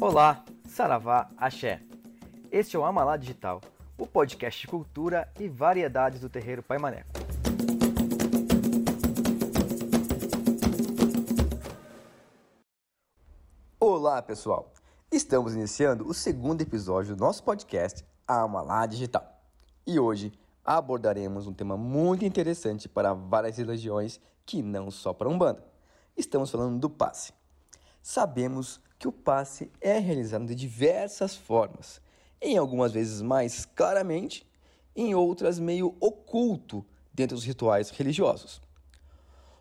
Olá, Saravá, Axé. Este é o Amalá Digital, o podcast de cultura e variedades do terreiro Pai Maneco. Olá, pessoal. Estamos iniciando o segundo episódio do nosso podcast Amalá Digital. E hoje abordaremos um tema muito interessante para várias religiões que não só para Umbanda. Estamos falando do passe. Sabemos que o passe é realizado de diversas formas, em algumas vezes mais claramente, em outras meio oculto dentro dos rituais religiosos.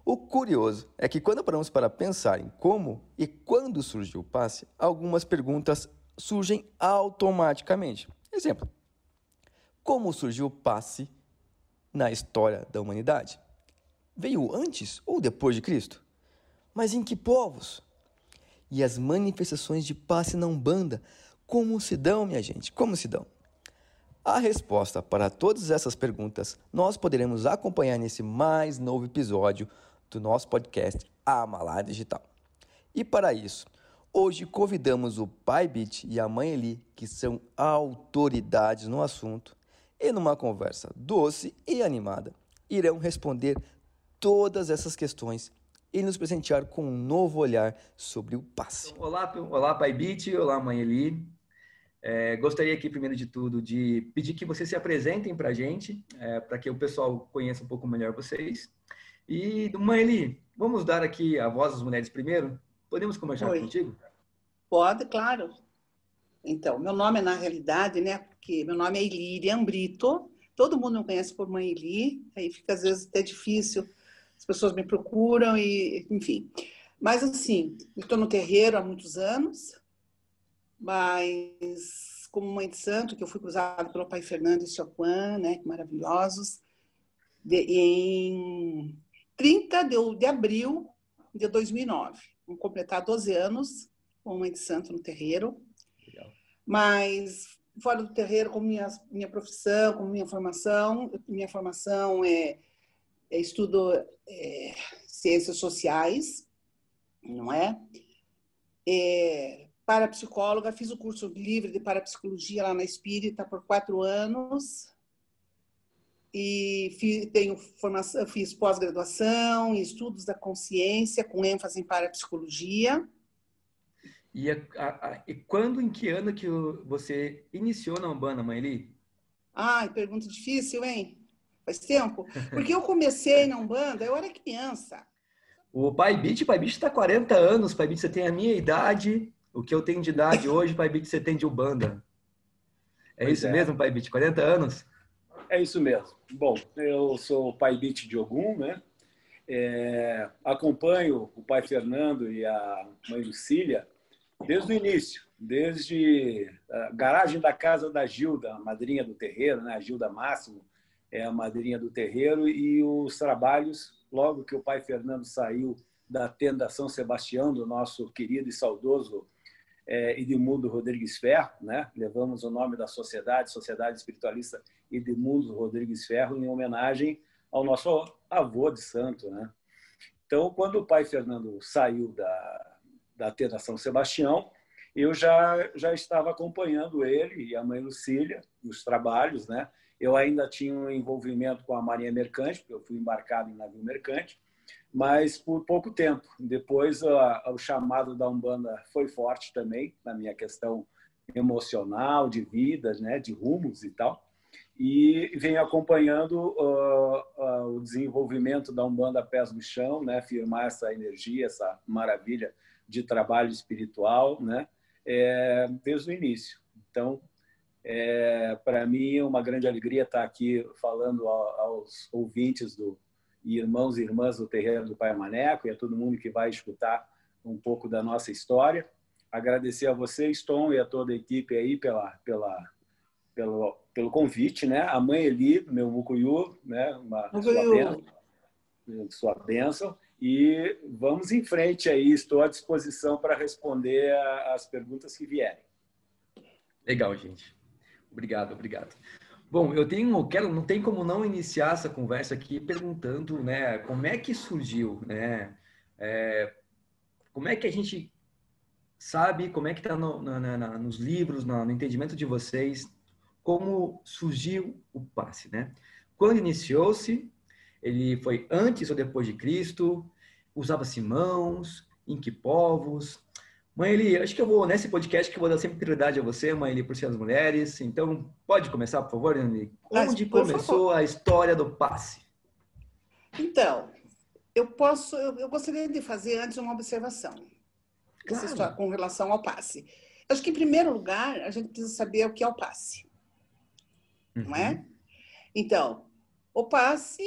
O curioso é que quando paramos para pensar em como e quando surgiu o passe, algumas perguntas surgem automaticamente. Exemplo: como surgiu o passe na história da humanidade? Veio antes ou depois de Cristo? Mas em que povos? E as manifestações de passe na Umbanda, como se dão, minha gente? Como se dão? A resposta para todas essas perguntas nós poderemos acompanhar nesse mais novo episódio do nosso podcast Amalá Digital. E para isso, hoje convidamos o pai Bit e a mãe Eli, que são autoridades no assunto, e numa conversa doce e animada, irão responder todas essas questões e nos presentear com um novo olhar sobre o passe. Olá, olá Pai Bit, olá Mãe Eli. É, gostaria aqui, primeiro de tudo, de pedir que vocês se apresentem para a gente, é, para que o pessoal conheça um pouco melhor vocês. E, Mãe Eli, vamos dar aqui a voz das mulheres primeiro? Podemos conversar Oi. contigo? Pode, claro. Então, meu nome, na realidade, né, porque meu nome é Ilíria Brito, todo mundo me conhece por Mãe Eli, aí fica às vezes até difícil, as pessoas me procuram e, enfim. Mas, assim, estou no terreiro há muitos anos, mas como mãe de santo, que eu fui cruzada pelo pai Fernando e Sioquan, né, que maravilhosos, de, em 30 de, de abril de 2009. Vamos completar 12 anos como mãe de santo no terreiro mas fora do terreiro, como minha, minha profissão, como minha formação, minha formação é estudo é, ciências sociais, não é? é? Parapsicóloga, fiz o curso livre de parapsicologia lá na Espírita por quatro anos e fiz, tenho formação, fiz pós-graduação em estudos da consciência com ênfase em parapsicologia e, a, a, e quando, em que ano que você iniciou na Umbanda, Mãe Eli? Ai, pergunta difícil, hein? Faz tempo? Porque eu comecei na Umbanda, eu era criança. O Pai Beat, Pai Beat está 40 anos, Pai Beat, você tem a minha idade, o que eu tenho de idade hoje, Pai Beat, você tem de Umbanda. É pois isso é. mesmo, Pai Beat? 40 anos? É isso mesmo. Bom, eu sou o Pai Beat de Ogum, né? É, acompanho o Pai Fernando e a Mãe Lucília desde o início, desde a garagem da casa da Gilda, a madrinha do terreiro, né? a Gilda Máximo é a madrinha do terreiro, e os trabalhos, logo que o pai Fernando saiu da tenda São Sebastião, do nosso querido e saudoso é, Edmundo Rodrigues Ferro, né? levamos o nome da sociedade, Sociedade Espiritualista Edmundo Rodrigues Ferro, em homenagem ao nosso avô de santo. Né? Então, quando o pai Fernando saiu da, da Tenda São Sebastião, eu já, já estava acompanhando ele e a mãe Lucília nos trabalhos, né? Eu ainda tinha um envolvimento com a Marinha Mercante, porque eu fui embarcado em navio mercante, mas por pouco tempo. Depois, a, o chamado da Umbanda foi forte também na minha questão emocional, de vida, né, de rumos e tal. E venho acompanhando uh, uh, o desenvolvimento da Umbanda Pés no Chão, né, firmar essa energia, essa maravilha de trabalho espiritual, né? É, desde o início. Então, é, para mim é uma grande alegria estar aqui falando aos ouvintes do e irmãos e irmãs do terreiro do Pai Maneco e a todo mundo que vai escutar um pouco da nossa história. Agradecer a vocês, Tom, e a toda a equipe aí pela, pela, pelo, pelo convite, né? A mãe Eli, meu mucuyu, né? Uma, sua, bênção, sua bênção. E vamos em frente aí, estou à disposição para responder as perguntas que vierem. Legal, gente. Obrigado, obrigado. Bom, eu tenho, quero, não tem como não iniciar essa conversa aqui perguntando, né, como é que surgiu, né, é, como é que a gente sabe como é que está no, nos livros, no, no, entendimento de vocês, como surgiu o passe, né? Quando iniciou-se, ele foi antes ou depois de Cristo? Usava-se mãos? Em que povos? Mãe Eli, acho que eu vou, nesse podcast, que eu vou dar sempre prioridade a você, Mãe Eli, por ser as mulheres. Então, pode começar, por favor, Eli? Onde começou favor. a história do passe? Então, eu posso, eu, eu gostaria de fazer antes uma observação claro. com relação ao passe. Acho que, em primeiro lugar, a gente precisa saber o que é o passe. Uhum. Não é? Uhum. Então, o passe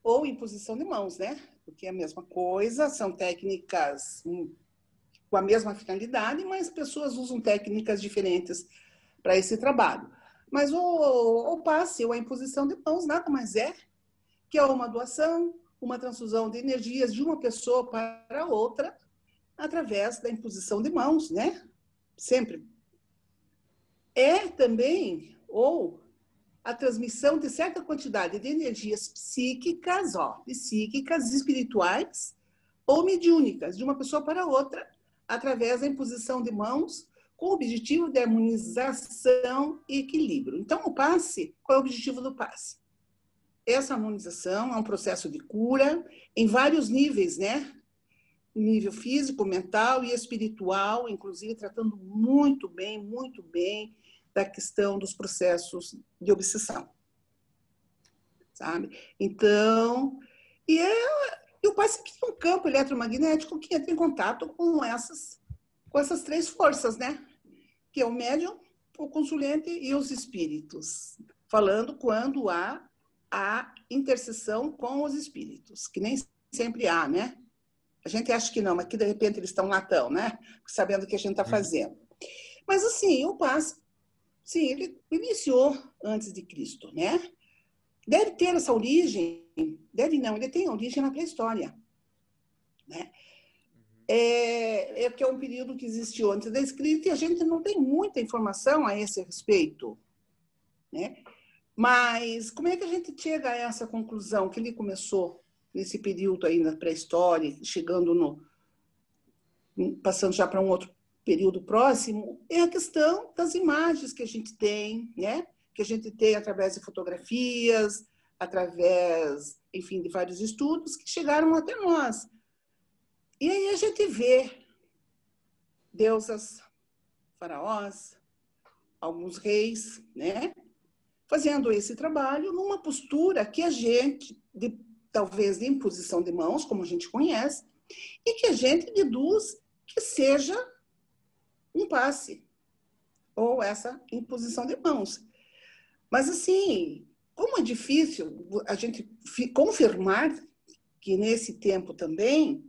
ou imposição de mãos, né? Porque é a mesma coisa, são técnicas hum, com a mesma finalidade, mas pessoas usam técnicas diferentes para esse trabalho. Mas o, o passe ou a imposição de mãos nada mais é que é uma doação, uma transfusão de energias de uma pessoa para outra através da imposição de mãos, né? Sempre. É também, ou a transmissão de certa quantidade de energias psíquicas, ó, psíquicas, espirituais ou mediúnicas, de uma pessoa para outra, através da imposição de mãos, com o objetivo de harmonização e equilíbrio. Então, o passe, qual é o objetivo do passe? Essa harmonização é um processo de cura em vários níveis, né? Nível físico, mental e espiritual, inclusive tratando muito bem, muito bem da questão dos processos de obsessão. Sabe? Então, e é o pai sempre tem um campo eletromagnético que entra em contato com essas, com essas três forças, né? Que é o médium, o consulente e os espíritos. Falando quando há a intercessão com os espíritos, que nem sempre há, né? A gente acha que não, mas que de repente eles estão latão, né? Sabendo o que a gente está hum. fazendo. Mas assim, o passe, sim, ele iniciou antes de Cristo, né? Deve ter essa origem deve não, ele tem origem na pré-história. Né? É, é porque é um período que existiu antes da escrita e a gente não tem muita informação a esse respeito. Né? Mas como é que a gente chega a essa conclusão que ele começou nesse período aí na pré-história, chegando no passando já para um outro período próximo, é a questão das imagens que a gente tem, né? Que a gente tem através de fotografias, através, enfim, de vários estudos que chegaram até nós. E aí a gente vê deusas, faraós, alguns reis, né? Fazendo esse trabalho numa postura que a gente, de, talvez de imposição de mãos, como a gente conhece, e que a gente deduz que seja um passe, ou essa imposição de mãos. Mas, assim, como é difícil a gente confirmar que nesse tempo também,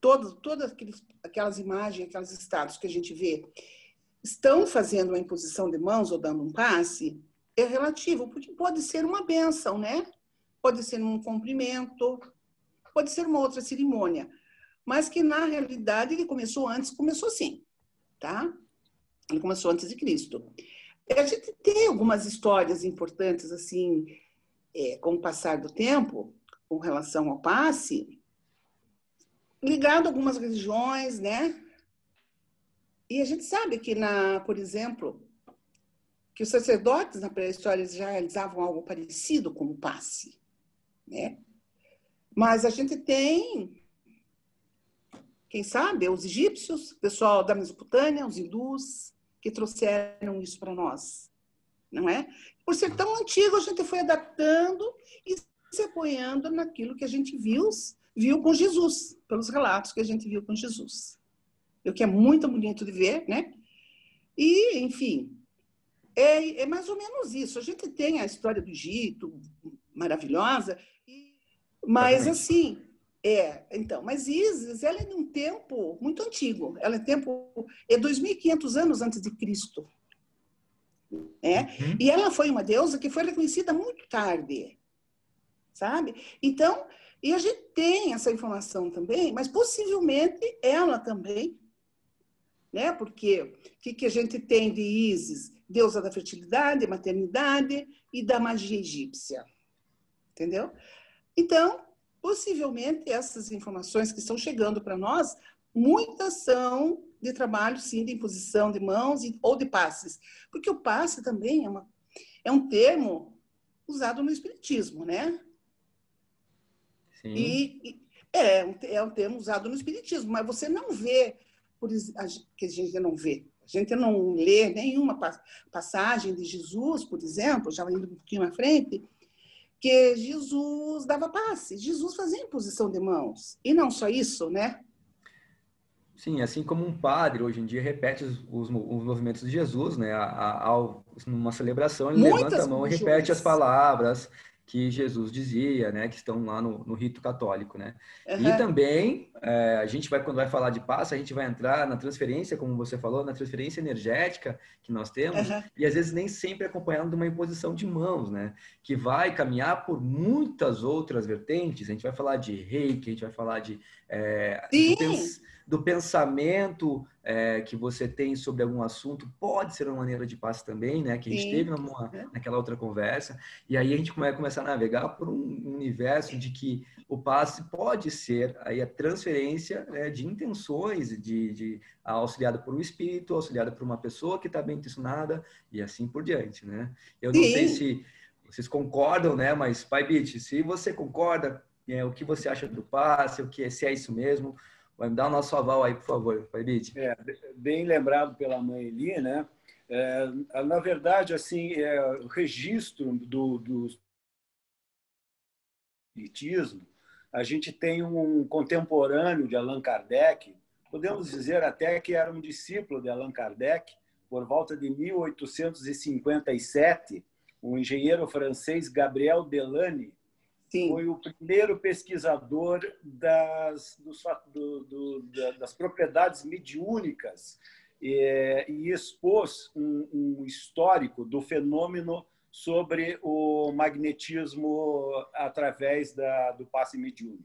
todas aqueles, aquelas imagens, aqueles estados que a gente vê estão fazendo uma imposição de mãos ou dando um passe, é relativo, porque pode ser uma benção, né? Pode ser um cumprimento, pode ser uma outra cerimônia, mas que na realidade ele começou antes, começou assim, tá? Ele começou antes de Cristo. A gente tem algumas histórias importantes, assim, é, com o passar do tempo, com relação ao passe, ligado a algumas religiões, né? E a gente sabe que, na, por exemplo, que os sacerdotes na pré-história já realizavam algo parecido com o passe, né? Mas a gente tem, quem sabe, os egípcios, o pessoal da Mesopotâmia, os hindus, que trouxeram isso para nós, não é? Por ser tão antigo, a gente foi adaptando e se apoiando naquilo que a gente viu, viu com Jesus, pelos relatos que a gente viu com Jesus. O que é muito bonito de ver, né? E, enfim, é, é mais ou menos isso. A gente tem a história do Egito, maravilhosa, mas assim, é, então, mas Isis, ela é de um tempo muito antigo. Ela é tempo é 2500 anos antes de Cristo. É? Uhum. E ela foi uma deusa que foi reconhecida muito tarde. Sabe? Então, e a gente tem essa informação também, mas possivelmente ela também, né? Porque o que, que a gente tem de Isis? Deusa da fertilidade, maternidade e da magia egípcia. Entendeu? Então, possivelmente essas informações que estão chegando para nós, muitas são de trabalho, sim, de imposição de mãos ou de passes. Porque o passe também é, uma, é um termo usado no Espiritismo, né? Sim. E, e é, é um termo usado no Espiritismo, mas você não vê, por, que a gente não vê, a gente não lê nenhuma passagem de Jesus, por exemplo, já indo um pouquinho à frente, que Jesus dava passe, Jesus fazia imposição de mãos. E não só isso, né? Sim, assim como um padre hoje em dia repete os, os, os movimentos de Jesus, né? Ao, numa celebração, ele Muitas levanta a mão e repete as palavras que Jesus dizia, né, que estão lá no, no rito católico, né? Uhum. E também é, a gente vai quando vai falar de passo, a gente vai entrar na transferência, como você falou, na transferência energética que nós temos uhum. e às vezes nem sempre acompanhado de uma imposição de mãos, né? Que vai caminhar por muitas outras vertentes. A gente vai falar de reiki, a gente vai falar de é, do pensamento é, que você tem sobre algum assunto, pode ser uma maneira de passe também, né? Que a gente Sim. teve numa, naquela outra conversa. E aí a gente vai começar a navegar por um universo de que o passe pode ser aí a transferência né, de intenções, de, de auxiliado por um espírito, auxiliado por uma pessoa que está bem intencionada e assim por diante, né? Eu não Sim. sei se vocês concordam, né? Mas, Pai Bit, se você concorda, é, o que você acha do passe, o que se é isso mesmo, Vai me dar o nosso aval aí, por favor, Faibit. É, bem lembrado pela mãe Eli, né? É, na verdade, assim, é, o registro do, do espiritismo, a gente tem um contemporâneo de Allan Kardec, podemos dizer até que era um discípulo de Allan Kardec, por volta de 1857, o engenheiro francês Gabriel Delany Sim. foi o primeiro pesquisador das, do, do, das propriedades mediúnicas e, e expôs um, um, histórico do fenômeno sobre o magnetismo através da, do passe mediúnico.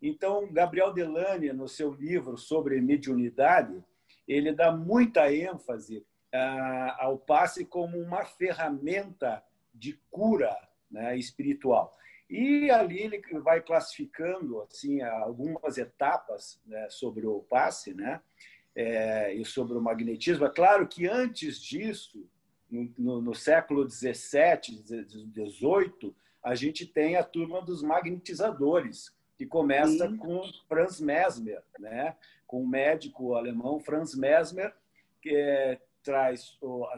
Então, Gabriel Delane, no seu livro sobre mediunidade, ele dá muita ênfase ah, ao passe como uma ferramenta de cura né, espiritual. E ali ele vai classificando assim algumas etapas né, sobre o passe, né, é, e sobre o magnetismo. É claro que antes disso, no, no, no século 17, 18, a gente tem a turma dos magnetizadores, que começa Sim. com Franz Mesmer, né, com o médico alemão Franz Mesmer, que é, traz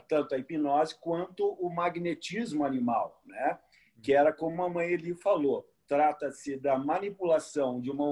tanto a hipnose quanto o magnetismo animal, né? Que era como a mãe Eli falou, trata-se da manipulação de uma,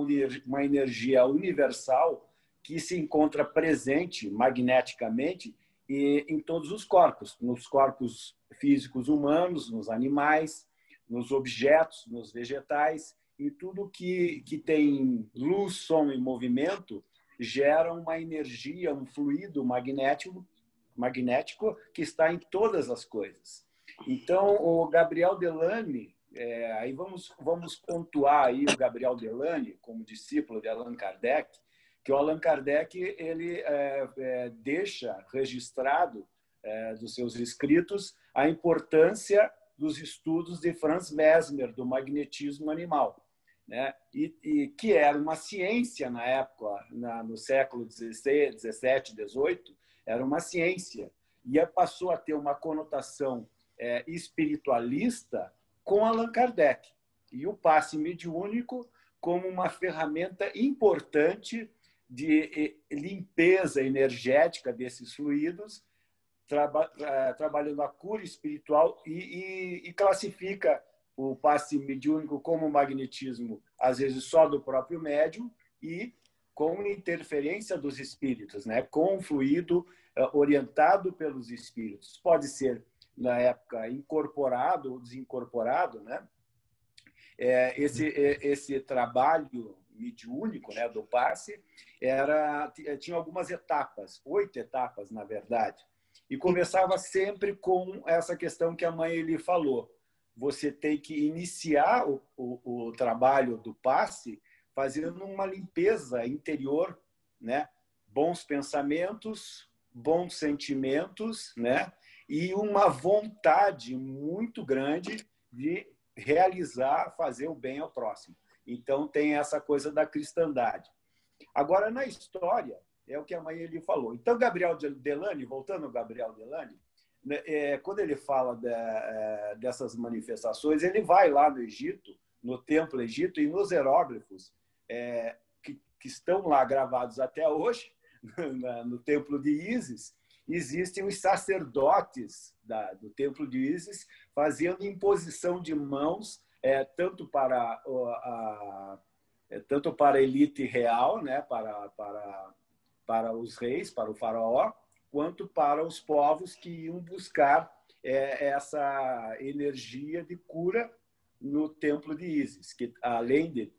uma energia universal que se encontra presente magneticamente e, em todos os corpos, nos corpos físicos humanos, nos animais, nos objetos, nos vegetais, e tudo que, que tem luz, som e movimento gera uma energia, um fluido magnético, magnético que está em todas as coisas. Então, o Gabriel Delane, é, aí vamos, vamos pontuar aí o Gabriel Delane como discípulo de Allan Kardec, que o Allan Kardec ele é, é, deixa registrado é, dos seus escritos a importância dos estudos de Franz Mesmer do magnetismo animal, né? E, e que era uma ciência na época, na, no século 16, 17, 18, era uma ciência e passou a ter uma conotação é, espiritualista com Allan Kardec e o passe mediúnico como uma ferramenta importante de limpeza energética desses fluidos, traba, é, trabalhando a cura espiritual e, e, e, classifica o passe mediúnico como magnetismo, às vezes só do próprio médium, e com interferência dos espíritos, né? com fluido é, orientado pelos espíritos. Pode ser na época incorporado ou desincorporado, né? É, esse esse trabalho mediúnico, né, do passe, era tinha algumas etapas, oito etapas na verdade, e começava sempre com essa questão que a mãe lhe falou. Você tem que iniciar o, o, o trabalho do passe fazendo uma limpeza interior, né? Bons pensamentos, bons sentimentos, né? E uma vontade muito grande de realizar, fazer o bem ao próximo. Então, tem essa coisa da cristandade. Agora, na história, é o que a mãe ele falou. Então, Gabriel Delane, voltando ao Gabriel Delane, né, é, quando ele fala de, é, dessas manifestações, ele vai lá no Egito, no Templo Egito, e nos hieróglifos é, que, que, estão lá gravados até hoje, no, no Templo de Ísis, existem os sacerdotes da, do Templo de Ísis fazendo imposição de mãos, é, tanto para a, a é, tanto para a elite real, né, para, para para os reis, para o faraó, quanto para os povos que iam buscar é, essa energia de cura no templo de Ísis, que além de,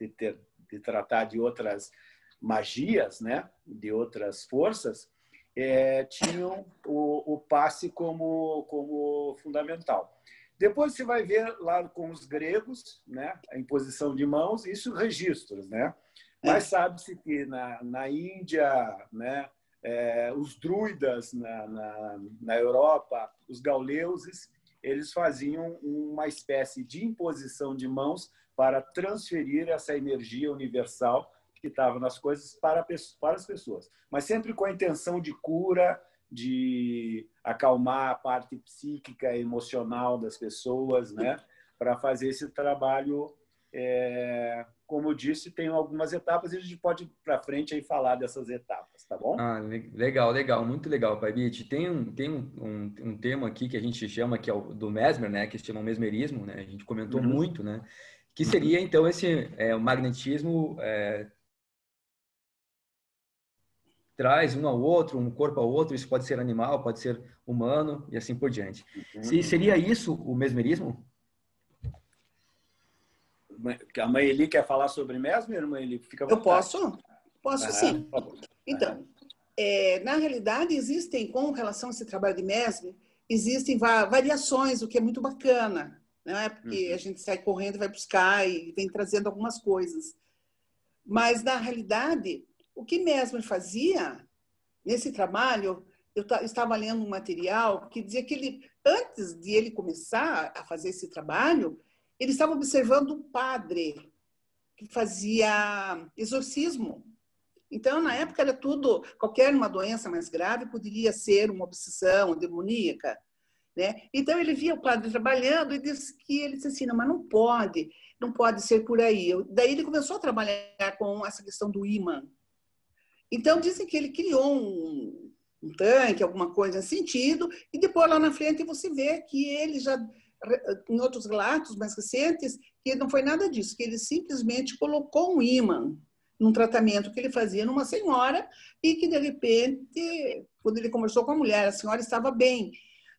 de, ter, de tratar de outras magias, né, de outras forças, é, tinham o, o, passe como, como fundamental. Depois você vai ver lá com os gregos, né, a imposição de mãos, isso registros, né? Mas sabe-se que na, na Índia, né, é, os druidas na, na, na Europa, os gauleuses, eles faziam uma espécie de imposição de mãos para transferir essa energia universal que estava nas coisas para, para as pessoas, mas sempre com a intenção de cura, de acalmar a parte psíquica emocional das pessoas, né, para fazer esse trabalho é, como eu disse, tem algumas etapas e a gente pode ir para frente aí falar dessas etapas, tá bom? Ah, legal, legal, muito legal, Pai Bit. Tem, um, tem um, um, um, tema aqui que a gente chama, que é o do Mesmer, né? Que se chama mesmerismo, né? A gente comentou uhum. muito, né? Que seria, então, esse é, o magnetismo é, traz um ao outro, um corpo ao outro, isso pode ser animal, pode ser humano e assim por diante. Uhum. Se, seria isso o mesmerismo? a mãe Eli quer falar sobre Mesmer, mãe Eli? Fica Eu posso? Posso ah, sim. Então, é, na realidade, existem, com relação a esse trabalho de Mesmer, existem variações, o que é muito bacana, não é? Porque uhum. a gente sai correndo, vai buscar e vem trazendo algumas coisas. Mas, na realidade, o que Mesmer fazia nesse trabalho, eu estava lendo um material que dizia que ele, antes de ele começar a fazer esse trabalho, ele estava observando um padre que fazia exorcismo. Então, na época, era tudo, qualquer uma doença mais grave poderia ser uma obsessão demoníaca. Né? Então, ele via o padre trabalhando e disse que ele disse assim, não, mas não pode, não pode ser por aí. Daí ele começou a trabalhar com essa questão do imã. Então, dizem que ele criou um, um tanque, alguma coisa nesse sentido, e depois lá na frente você vê que ele já em outros relatos mais recentes, que não foi nada disso, que ele simplesmente colocou um ímã num tratamento que ele fazia numa senhora e que, de repente, quando ele conversou com a mulher, a senhora estava bem.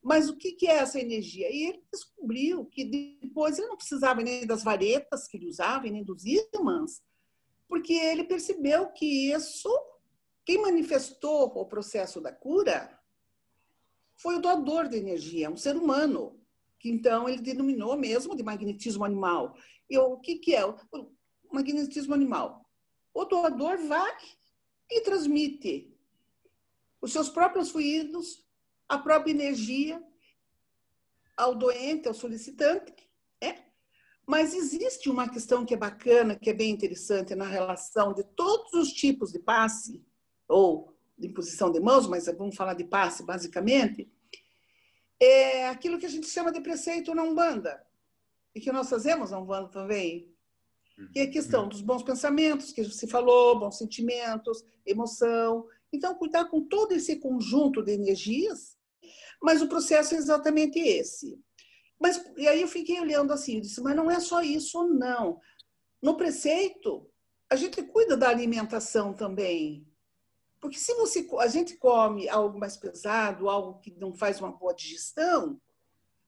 Mas o que é essa energia? E ele descobriu que depois ele não precisava nem das varetas que ele usava, nem dos ímãs, porque ele percebeu que isso, quem manifestou o processo da cura foi o doador de energia, um ser humano que então ele denominou mesmo de magnetismo animal. E o que, que é o magnetismo animal? O doador vai e transmite os seus próprios fluidos, a própria energia ao doente, ao solicitante. É? Mas existe uma questão que é bacana, que é bem interessante na relação de todos os tipos de passe, ou de imposição de mãos, mas vamos falar de passe basicamente, é aquilo que a gente chama de preceito na Umbanda, e que nós fazemos na Umbanda também, que é a questão dos bons pensamentos, que se falou, bons sentimentos, emoção. Então, cuidar com todo esse conjunto de energias, mas o processo é exatamente esse. Mas, e aí eu fiquei olhando assim, eu disse, mas não é só isso, não. No preceito, a gente cuida da alimentação também. Porque se você, a gente come algo mais pesado, algo que não faz uma boa digestão,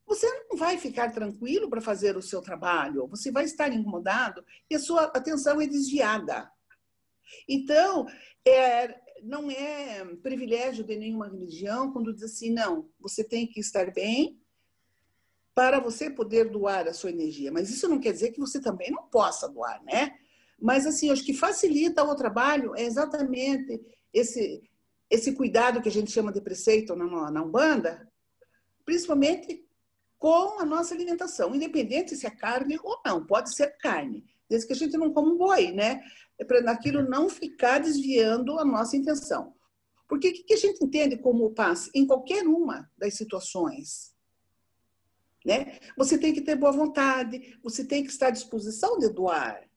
você não vai ficar tranquilo para fazer o seu trabalho, você vai estar incomodado e a sua atenção é desviada. Então, é, não é privilégio de nenhuma religião quando diz assim, não, você tem que estar bem para você poder doar a sua energia. Mas isso não quer dizer que você também não possa doar, né? Mas, assim, acho que facilita o trabalho é exatamente esse, esse cuidado que a gente chama de preceito na, na Umbanda, principalmente com a nossa alimentação, independente se é carne ou não, pode ser carne, desde que a gente não coma um boi, né? é para aquilo não ficar desviando a nossa intenção. Porque o que a gente entende como passe? Em qualquer uma das situações. Né? Você tem que ter boa vontade, você tem que estar à disposição de doar.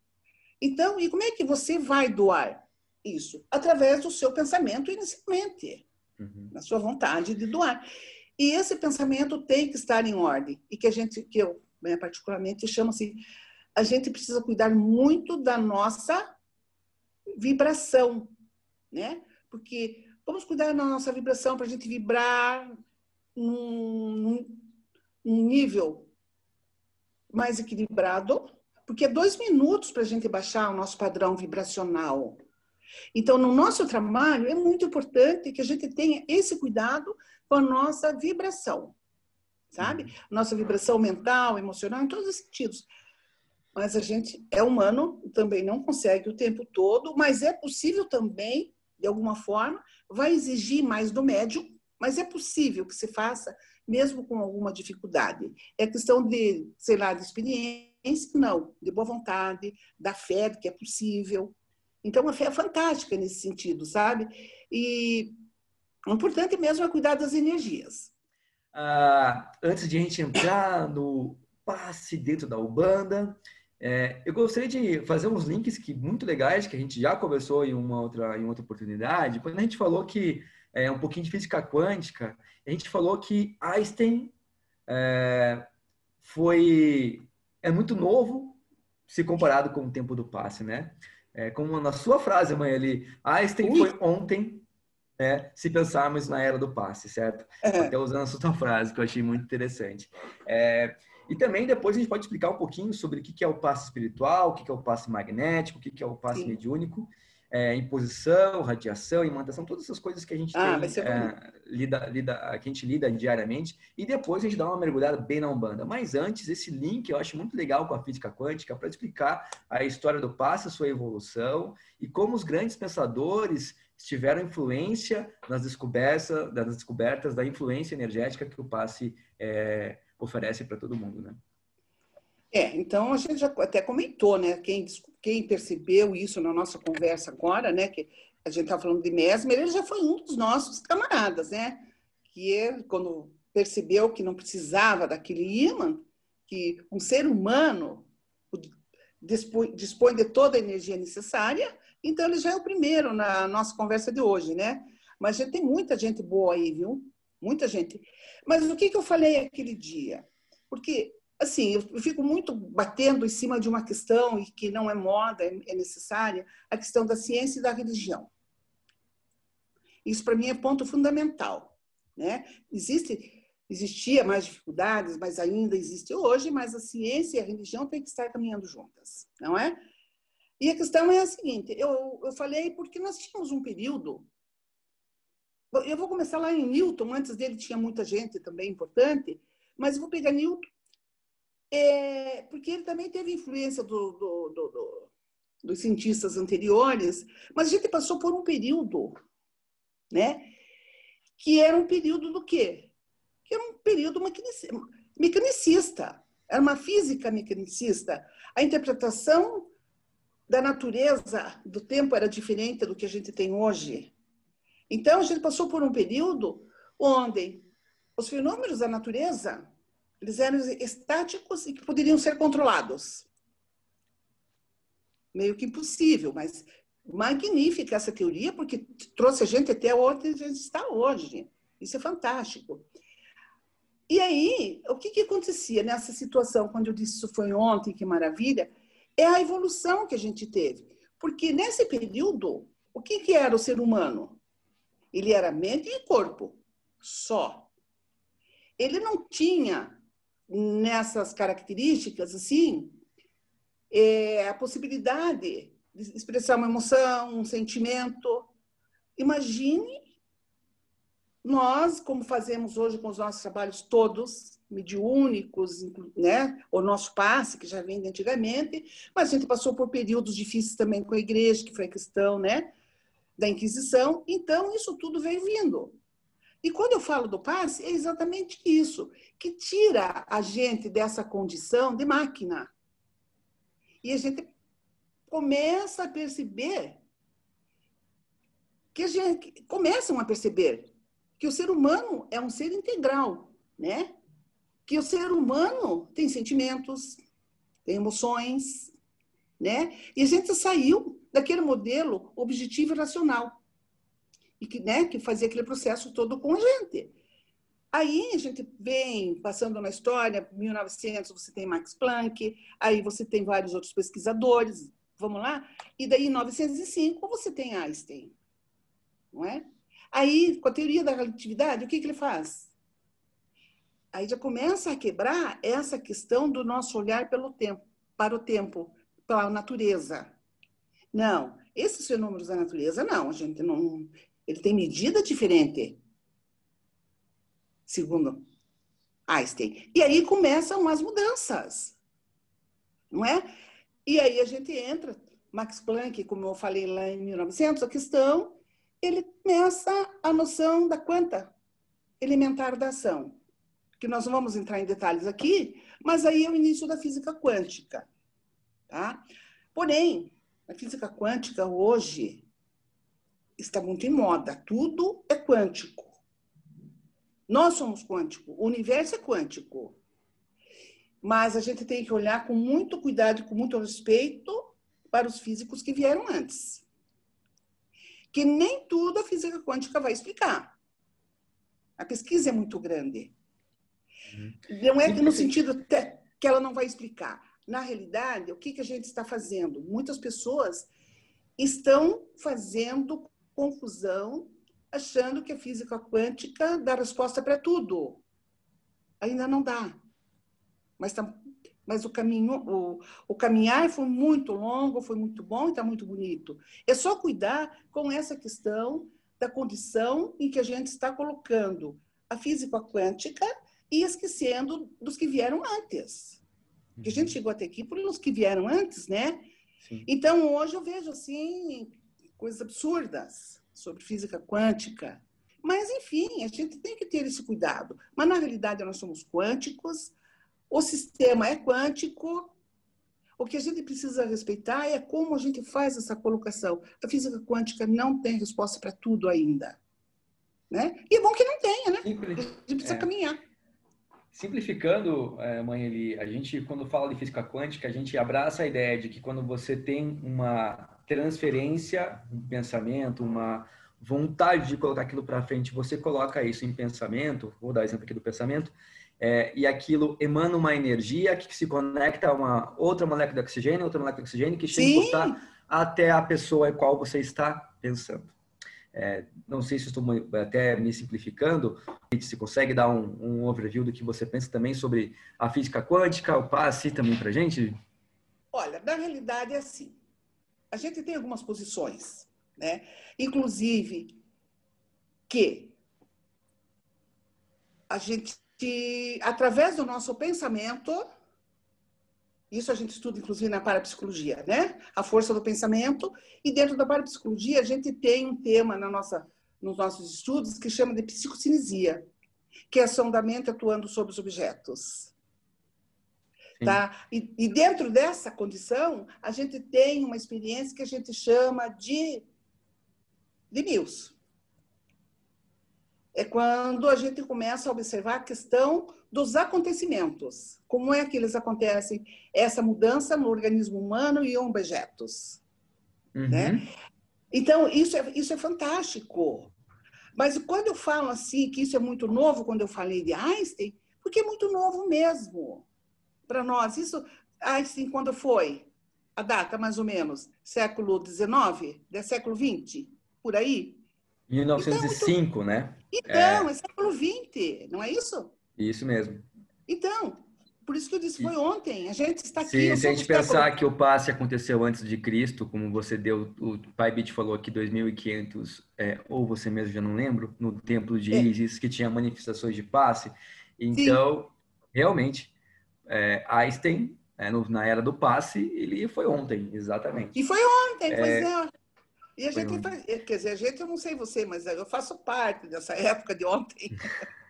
Então, e como é que você vai doar isso? Através do seu pensamento inicialmente, uhum. na sua vontade de doar. E esse pensamento tem que estar em ordem. E que a gente, que eu né, particularmente chamo assim, a gente precisa cuidar muito da nossa vibração, né? Porque vamos cuidar da nossa vibração para a gente vibrar num, num nível mais equilibrado, porque é dois minutos para a gente baixar o nosso padrão vibracional. Então, no nosso trabalho, é muito importante que a gente tenha esse cuidado com a nossa vibração, sabe? Uhum. Nossa vibração mental, emocional, em todos os sentidos. Mas a gente é humano, também não consegue o tempo todo, mas é possível também, de alguma forma, vai exigir mais do médium, mas é possível que se faça mesmo com alguma dificuldade. É questão de, sei lá, de experiência, não, de boa vontade, da fé que é possível. Então, a fé é fantástica nesse sentido, sabe? E o importante mesmo é cuidar das energias. Ah, antes de a gente entrar no passe dentro da Ubanda, é, eu gostaria de fazer uns links que muito legais que a gente já conversou em uma outra em outra oportunidade. Quando a gente falou que é um pouquinho de física quântica, a gente falou que Einstein é, foi é muito novo se comparado com o tempo do passe, né? É, como na sua frase, mãe, ali, Einstein Ui. foi ontem, né, se pensarmos na era do passe, certo? É. Até usando a sua frase, que eu achei muito interessante. É, e também depois a gente pode explicar um pouquinho sobre o que é o passe espiritual, o que é o passe magnético, o que é o passe Sim. mediúnico, é, imposição, radiação, imantação, todas essas coisas que a gente ah, tem, é, lida, lida, que a gente lida diariamente. E depois a gente dá uma mergulhada bem na Umbanda. Mas antes, esse link eu acho muito legal com a física quântica para explicar a história do passe, a sua evolução e como os grandes pensadores tiveram influência nas descobertas, das descobertas da influência energética que o passe é, oferece para todo mundo, né? É, então a gente já até comentou, né? Quem, quem percebeu isso na nossa conversa agora, né? Que a gente está falando de Mesmer, ele já foi um dos nossos camaradas, né? Que ele, quando percebeu que não precisava daquele imã, que um ser humano dispõe, dispõe de toda a energia necessária, então ele já é o primeiro na nossa conversa de hoje, né? Mas já tem muita gente boa aí, viu? Muita gente. Mas o que, que eu falei aquele dia? Porque, assim, eu fico muito batendo em cima de uma questão e que não é moda, é, é necessária, a questão da ciência e da religião. Isso, para mim, é ponto fundamental. Né? Existe, existia mais dificuldades, mas ainda existe hoje, mas a ciência e a religião têm que estar caminhando juntas, não é? E a questão é a seguinte: eu, eu falei porque nós tínhamos um período eu vou começar lá em Newton, antes dele tinha muita gente também importante, mas vou pegar Newton, é, porque ele também teve influência do, do, do, dos cientistas anteriores, mas a gente passou por um período, né? Que era um período do quê? Que era um período mecanicista, era uma física mecanicista. A interpretação da natureza do tempo era diferente do que a gente tem hoje. Então, a gente passou por um período onde os fenômenos da natureza eles eram estáticos e que poderiam ser controlados. Meio que impossível, mas magnífica essa teoria, porque trouxe a gente até onde a gente está hoje. Isso é fantástico. E aí, o que, que acontecia nessa situação, quando eu disse isso foi ontem, que maravilha, é a evolução que a gente teve. Porque nesse período, o que, que era o ser humano? Ele era mente e corpo, só. Ele não tinha nessas características assim é, a possibilidade de expressar uma emoção, um sentimento. Imagine nós, como fazemos hoje com os nossos trabalhos todos, mediúnicos, né? o nosso passe, que já vem de antigamente, mas a gente passou por períodos difíceis também com a igreja, que foi a questão né? da Inquisição. Então, isso tudo veio vindo. E quando eu falo do passe, é exatamente isso, que tira a gente dessa condição de máquina. E a gente começa a perceber que a gente começam a perceber que o ser humano é um ser integral, né? Que o ser humano tem sentimentos, tem emoções, né? E a gente saiu daquele modelo objetivo e racional e que, né, que fazia aquele processo todo com a gente. Aí a gente vem passando na história, 1900 você tem Max Planck, aí você tem vários outros pesquisadores, vamos lá? E daí em 1905 você tem Einstein, não é? Aí, com a teoria da relatividade, o que, que ele faz? Aí já começa a quebrar essa questão do nosso olhar pelo tempo, para o tempo, pela natureza. Não, esses fenômenos da natureza, não, a gente não. Ele tem medida diferente, segundo Einstein. E aí começam as mudanças, não é? E aí a gente entra, Max Planck, como eu falei lá em 1900, a questão, ele começa a noção da quanta elementar da ação, que nós não vamos entrar em detalhes aqui, mas aí é o início da física quântica, tá? Porém, a física quântica hoje está muito em moda, tudo é quântico. Nós somos quântico, o universo é quântico. Mas a gente tem que olhar com muito cuidado e com muito respeito para os físicos que vieram antes. Que nem tudo a física quântica vai explicar. A pesquisa é muito grande. Uhum. Não é no sentido que ela não vai explicar. Na realidade, o que, que a gente está fazendo? Muitas pessoas estão fazendo confusão, achando que a física quântica dá resposta para tudo. Ainda não dá. Mas, tá, mas o caminho, o, o caminhar foi muito longo, foi muito bom e está muito bonito. É só cuidar com essa questão da condição em que a gente está colocando a física quântica e esquecendo dos que vieram antes. Porque a gente uhum. chegou até aqui por uns que vieram antes, né? Sim. Então, hoje eu vejo, assim, coisas absurdas sobre física quântica. Mas, enfim, a gente tem que ter esse cuidado. Mas, na realidade, nós somos quânticos, o sistema é quântico. O que a gente precisa respeitar é como a gente faz essa colocação. A física quântica não tem resposta para tudo ainda. Né? E é bom que não tenha, né? Simples. A gente precisa é. caminhar. Simplificando, é, mãe, ali, a gente, quando fala de física quântica, a gente abraça a ideia de que quando você tem uma transferência, um pensamento, uma vontade de colocar aquilo para frente, você coloca isso em pensamento, vou dar exemplo aqui do pensamento, é, e aquilo emana uma energia que se conecta a uma outra molécula de oxigênio, outra molécula de oxigênio, que chega a até a pessoa em qual você está pensando. É, não sei se estou até me simplificando, se consegue dar um, um, overview do que você pensa também sobre a física quântica, o passe também para gente? Olha, na realidade é assim. A gente tem algumas posições, né? Inclusive que a gente, através do nosso pensamento, isso a gente estuda, inclusive, na parapsicologia, né? A força do pensamento. E dentro da parapsicologia, a gente tem um tema na nossa, nos nossos estudos que chama de psicocinesia, que é a sondamento atuando sobre os objetos. Tá? E, e, dentro dessa condição, a gente tem uma experiência que a gente chama de, de Mills é quando a gente começa a observar a questão dos acontecimentos. Como é que eles acontecem? Essa mudança no organismo humano e em objetos. Uhum. Né? Então, isso é, isso é fantástico. Mas quando eu falo assim, que isso é muito novo, quando eu falei de Einstein, porque é muito novo mesmo para nós. Isso, Einstein, quando foi? A data, mais ou menos? Século XIX? É século XX? Por aí? 1905, então, né? Então, é... é século XX, não é isso? Isso mesmo. Então, por isso que eu disse, foi ontem. A gente está aqui. Se, se a gente pensar que o passe aconteceu antes de Cristo, como você deu, o Pai Bit falou aqui, 2500, é, ou você mesmo já não lembro, no templo de é. Isis, que tinha manifestações de passe. Então, Sim. realmente, é, Einstein, é, no, na era do passe, ele foi ontem, exatamente. E foi ontem, pois é. é. E a gente, faz, quer dizer, a gente, eu não sei você, mas eu faço parte dessa época de ontem.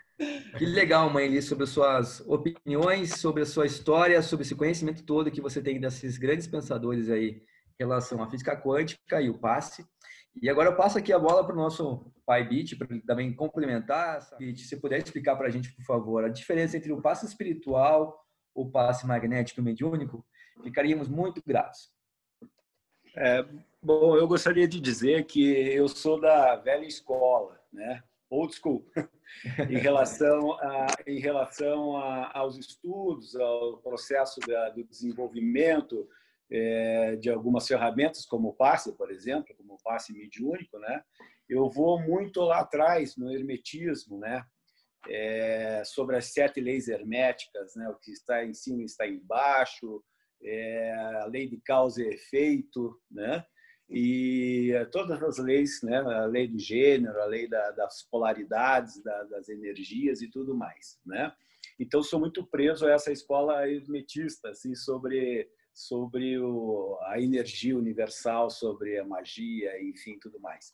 Que legal, mãe, sobre as suas opiniões, sobre a sua história, sobre esse conhecimento todo que você tem desses grandes pensadores aí relação à física quântica e o passe. E agora eu passo aqui a bola para o nosso pai Bit, para ele também complementar. Bit, se puder explicar para a gente, por favor, a diferença entre o passe espiritual, o passe magnético mediúnico, ficaríamos muito gratos. É, bom, eu gostaria de dizer que eu sou da velha escola, né? old school, em relação, a, em relação a, aos estudos, ao processo da, do desenvolvimento é, de algumas ferramentas, como o passe, por exemplo, como o passe mediúnico, né? Eu vou muito lá atrás no hermetismo, né? É, sobre as sete leis herméticas, né? O que está em cima está embaixo, é, a lei de causa e efeito, né? E todas as leis, né? A lei do gênero, a lei da, das polaridades, da, das energias e tudo mais, né? Então sou muito preso a essa escola hermetista, assim, sobre sobre o, a energia universal, sobre a magia, enfim, tudo mais.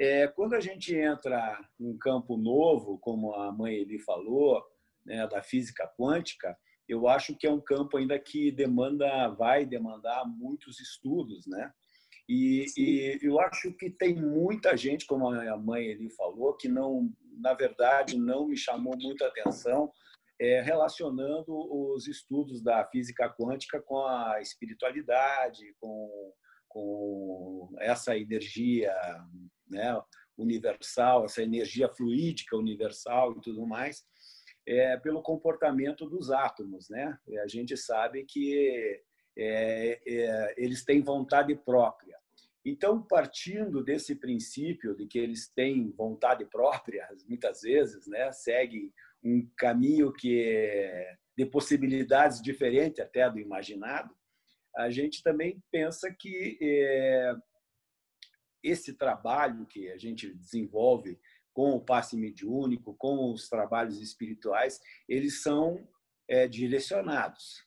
É, quando a gente entra num campo novo, como a mãe Eli falou, né, da física quântica, eu acho que é um campo ainda que demanda, vai demandar muitos estudos, né? E, e, eu acho que tem muita gente, como a mãe Eli falou, que não, na verdade, não me chamou muita atenção é, relacionando os estudos da física quântica com a espiritualidade, com, com essa energia né, universal, essa energia fluídica universal e tudo mais, é, pelo comportamento dos átomos. Né? E a gente sabe que é, é, eles têm vontade própria. Então, partindo desse princípio de que eles têm vontade própria, muitas vezes, né, seguem um caminho que é de possibilidades diferentes até do imaginado, a gente também pensa que é, esse trabalho que a gente desenvolve com o passe mediúnico, com os trabalhos espirituais, eles são é, direcionados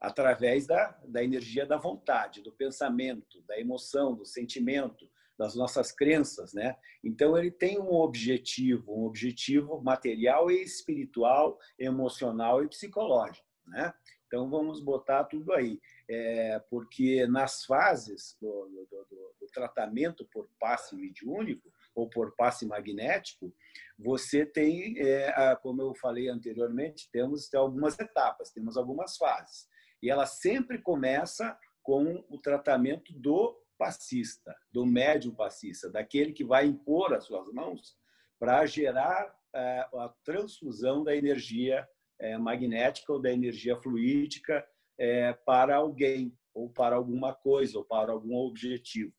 através da, da energia da vontade, do pensamento, da emoção, do sentimento, das nossas crenças, né? Então ele tem um objetivo, um objetivo material e espiritual, emocional e psicológico, né? Então vamos botar tudo aí, é, porque nas fases do, do, do, do tratamento por passe mediúnico ou por passe magnético, você tem, é, como eu falei anteriormente, temos algumas etapas, temos algumas fases. E ela sempre começa com o tratamento do passista, do médium passista, daquele que vai impor as suas mãos para gerar é, a transfusão da energia é, magnética ou da energia fluídica é, para alguém, ou para alguma coisa, ou para algum objetivo.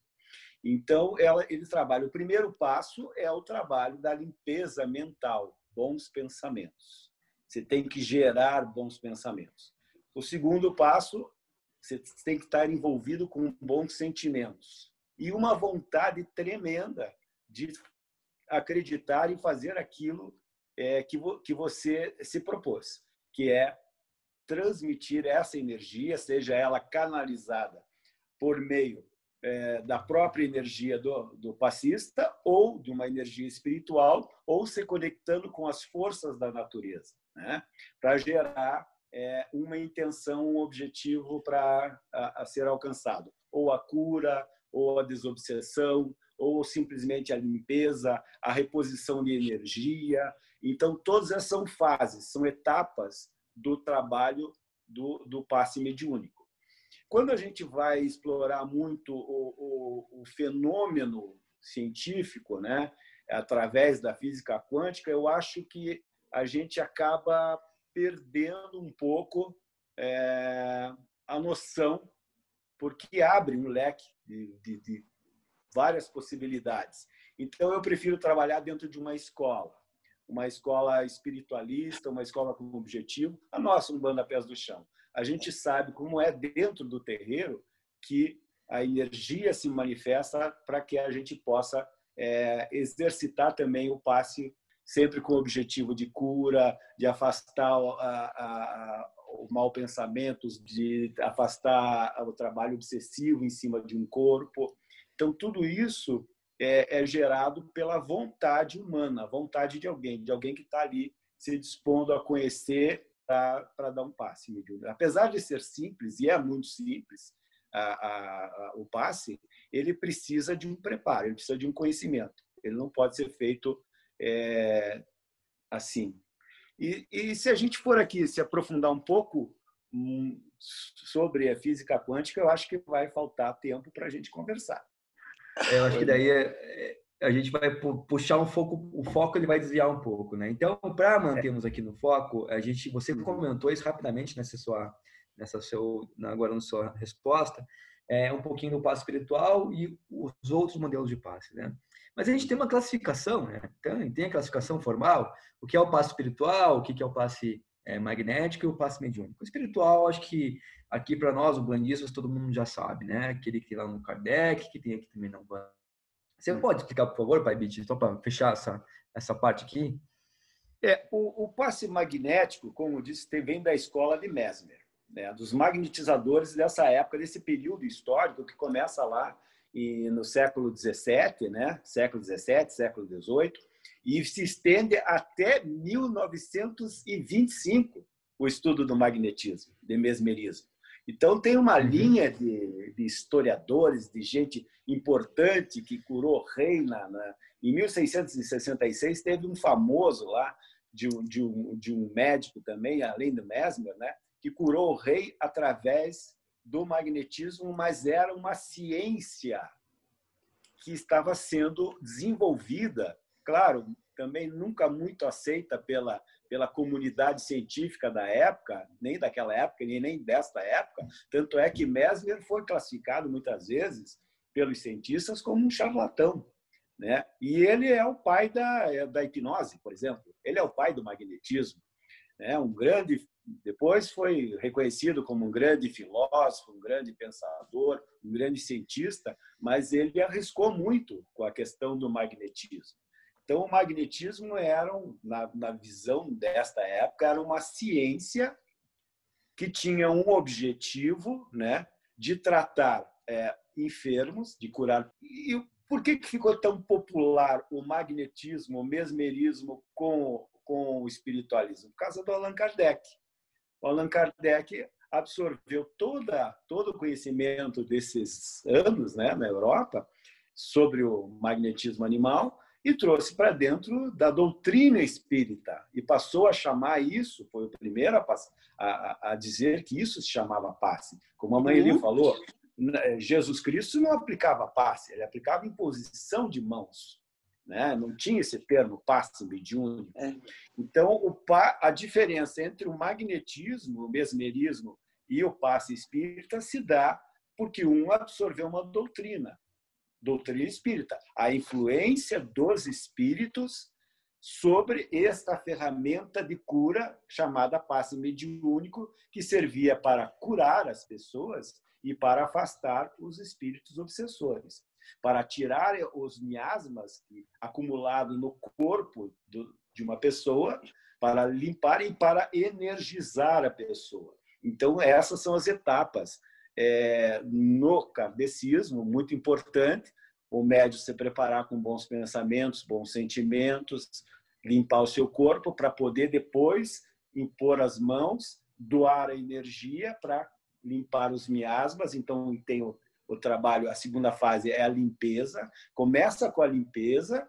Então, ela, ele trabalha. O primeiro passo é o trabalho da limpeza mental, bons pensamentos. Você tem que gerar bons pensamentos. O segundo passo você tem que estar envolvido com bons sentimentos e uma vontade tremenda de acreditar e fazer aquilo é, que, vo, que você se propôs, que é transmitir essa energia, seja ela canalizada por meio é, da própria energia do, do passista ou de uma energia espiritual, ou se conectando com as forças da natureza, né? para gerar é, uma intenção, um objetivo para a, a ser alcançado, ou a cura, ou a desobsessão, ou simplesmente a limpeza, a reposição de energia. Então, todas essas são fases, são etapas do trabalho do, do passe mediúnico. Quando a gente vai explorar muito o, o, o fenômeno científico, né, através da física quântica, eu acho que a gente acaba perdendo um pouco é, a noção, porque abre um leque de, de, de várias possibilidades. Então, eu prefiro trabalhar dentro de uma escola, uma escola espiritualista, uma escola com objetivo. A nossa, um banda pés do chão. A gente sabe como é dentro do terreiro que a energia se manifesta para que a gente possa é, exercitar também o passe sempre com o objetivo de cura, de afastar a, a, o mau pensamentos, de afastar o trabalho obsessivo em cima de um corpo. Então, tudo isso é, é gerado pela vontade humana, a vontade de alguém, de alguém que está ali se dispondo a conhecer para dar um passe. Apesar de ser simples, e é muito simples, a, a, a, o passe, ele precisa de um preparo, ele precisa de um conhecimento. Ele não pode ser feito é, assim. E, e, se a gente for aqui se aprofundar um pouco hum, sobre a física quântica, eu acho que vai faltar tempo para a gente conversar. Eu acho que daí é, é, a gente vai puxar um foco, o foco ele vai desviar um pouco, né? Então, para mantermos aqui no foco, a gente, você uhum. comentou isso rapidamente nessa sua, nessa seu, agora na sua resposta, é um pouquinho do passo espiritual e os outros modelos de passe, né? Mas a gente tem uma classificação, né? Então, tem a classificação formal, o que é o passe espiritual, o que é o passe é, magnético e o passe mediúnico. O espiritual, acho que aqui para nós, o Blandistas, todo mundo já sabe, né? Aquele que tem lá no Kardec, que tem aqui também na Umbanda você hum. pode explicar, por favor, Pai Bit, só para fechar essa, essa parte aqui? É, o, o passe magnético, como eu disse, vem da escola de Mesmer, né, dos magnetizadores dessa época, desse período histórico que começa lá e, no século XVII, né, século XVII, século XVIII, e se estende até 1925 o estudo do magnetismo, de mesmerismo. Então, tem uma uhum. linha de, de, historiadores, de gente importante que curou rei. Na, na, em 1666, teve um famoso lá, de um, de, um, de um médico também, além do Mesmer, né, que curou o rei através do magnetismo, mas era uma ciência que estava sendo desenvolvida, claro, também nunca muito aceita pela pela comunidade científica da época, nem daquela época, nem, nem desta época. Tanto é que Mesmer foi classificado muitas vezes pelos cientistas como um charlatão. Né? E ele é o pai da, da hipnose, por exemplo. Ele é o pai do magnetismo. Né? Um grande, depois foi reconhecido como um grande filósofo, um grande pensador, um grande cientista, mas ele arriscou muito com a questão do magnetismo. Então, o magnetismo era, na, na visão desta época, era uma ciência que tinha um objetivo né, de tratar é, enfermos, de curar. E por que, que ficou tão popular o magnetismo, o mesmerismo com, com o espiritualismo? Por causa do Allan Kardec. O Allan Kardec absorveu toda, todo o conhecimento desses anos né, na Europa sobre o magnetismo animal e trouxe para dentro da doutrina espírita e passou a chamar isso, foi o primeiro a, a, a dizer que isso se chamava passe. Como a mãe ali uhum. falou, né, Jesus Cristo não aplicava passe, ele aplicava imposição de mãos. Né? Não tinha esse termo passe mediúnico. É. Então, o a diferença entre o magnetismo, o mesmerismo e o passe espírita se dá porque um absorveu uma doutrina doutrina espírita, a influência dos espíritos sobre esta ferramenta de cura chamada passe mediúnico, que servia para curar as pessoas e para afastar os espíritos obsessores, para tirar os miasmas acumulados no corpo de uma pessoa, para limpar e para energizar a pessoa. Então, essas são as etapas é, no kardecismo, muito importante, o médio se preparar com bons pensamentos, bons sentimentos, limpar o seu corpo para poder depois impor as mãos, doar a energia para limpar os miasmas. Então, tem o, o trabalho, a segunda fase é a limpeza. Começa com a limpeza,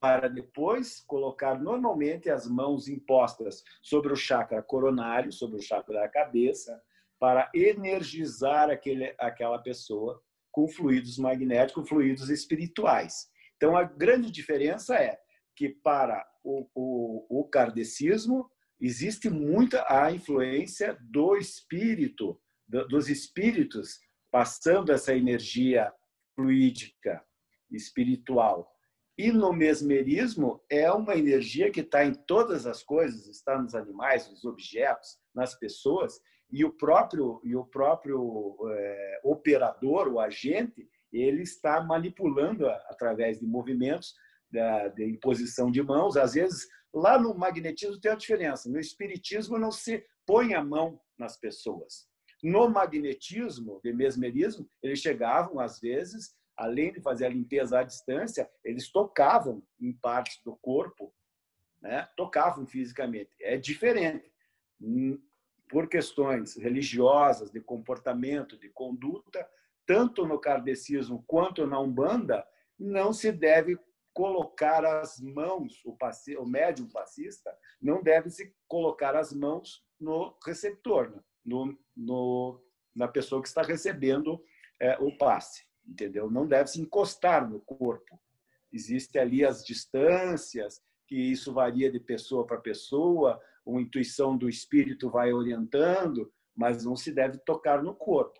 para depois colocar normalmente as mãos impostas sobre o chakra coronário, sobre o chakra da cabeça, para energizar aquele, aquela pessoa com fluidos magnéticos, fluidos espirituais. Então, a grande diferença é que para o, o, o kardecismo existe muita a influência do espírito, do, dos espíritos passando essa energia fluídica, espiritual. E no mesmerismo é uma energia que está em todas as coisas, está nos animais, nos objetos, nas pessoas, e o próprio e o próprio é, operador, o agente, ele está manipulando através de movimentos da, de imposição de mãos. Às vezes, lá no magnetismo tem a diferença. No espiritismo não se põe a mão nas pessoas. No magnetismo, de mesmerismo, eles chegavam às vezes, além de fazer a limpeza à distância, eles tocavam em partes do corpo, né? Tocavam fisicamente. É diferente por questões religiosas, de comportamento, de conduta, tanto no kardecismo quanto na Umbanda, não se deve colocar as mãos, o, paci, o médium passista não deve se colocar as mãos no receptor, no, no, na pessoa que está recebendo é, o passe, entendeu? Não deve se encostar no corpo. Existem ali as distâncias, que isso varia de pessoa para pessoa, uma intuição do espírito vai orientando, mas não se deve tocar no corpo.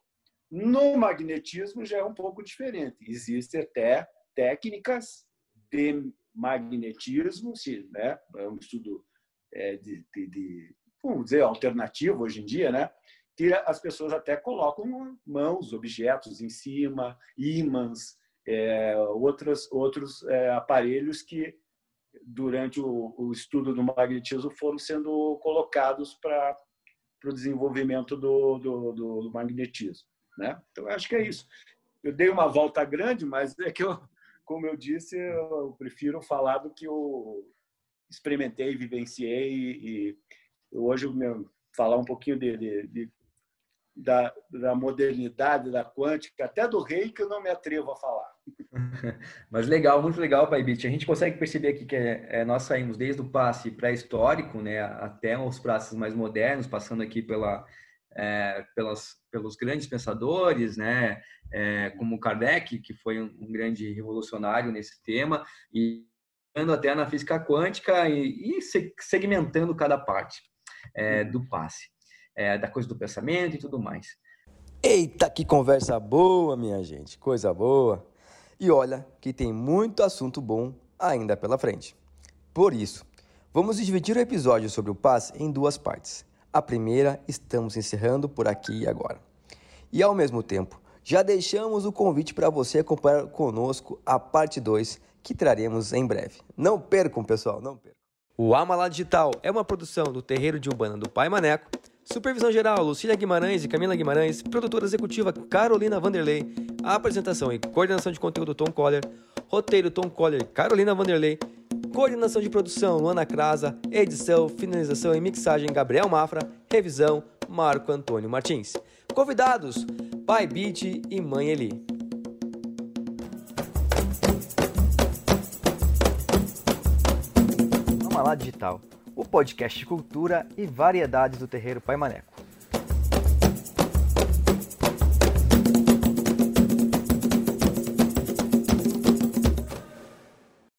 No magnetismo já é um pouco diferente. Existem até técnicas de magnetismo, né, é um estudo é, de, de, de, vamos dizer, alternativo hoje em dia, né, que as pessoas até colocam mãos, objetos em cima, ímãs, é, outros, outros é, aparelhos que, durante o, o, estudo do magnetismo, foram sendo colocados para o desenvolvimento do, do, do, magnetismo. Né? Então, acho que é isso. Eu dei uma volta grande, mas é que eu como eu disse, eu prefiro falar do que eu experimentei, vivenciei e hoje eu falar um pouquinho de, de, de da, da, modernidade, da quântica, até do rei que eu não me atrevo a falar. Mas legal, muito legal, Pai Bit. A gente consegue perceber aqui que é, é, nós saímos desde o passe pré-histórico né, até os passes mais modernos, passando aqui pela, é, pelas, pelos grandes pensadores, né, é, como Kardec, que foi um, um, grande revolucionário nesse tema, e até na física quântica e, e segmentando cada parte é, do passe, é, da coisa do pensamento e tudo mais. Eita, que conversa boa, minha gente, coisa boa! E olha que tem muito assunto bom ainda pela frente. Por isso, vamos dividir o episódio sobre o passe em duas partes. A primeira estamos encerrando por aqui e agora. E ao mesmo tempo, já deixamos o convite para você acompanhar conosco a parte 2 que traremos em breve. Não percam, pessoal, não percam. O Amalá Digital é uma produção do Terreiro de Umbanda do Pai Maneco. Supervisão geral, Lucília Guimarães e Camila Guimarães. Produtora executiva, Carolina Vanderlei. Apresentação e coordenação de conteúdo, Tom Coller. Roteiro, Tom Coller Carolina Vanderlei. Coordenação de produção, Luana Crasa. Edição, finalização e mixagem, Gabriel Mafra. Revisão, Marco Antônio Martins. Convidados, Pai Beat e Mãe Eli. Vamos lá Digital, o podcast cultura e variedades do terreiro Pai Maneco.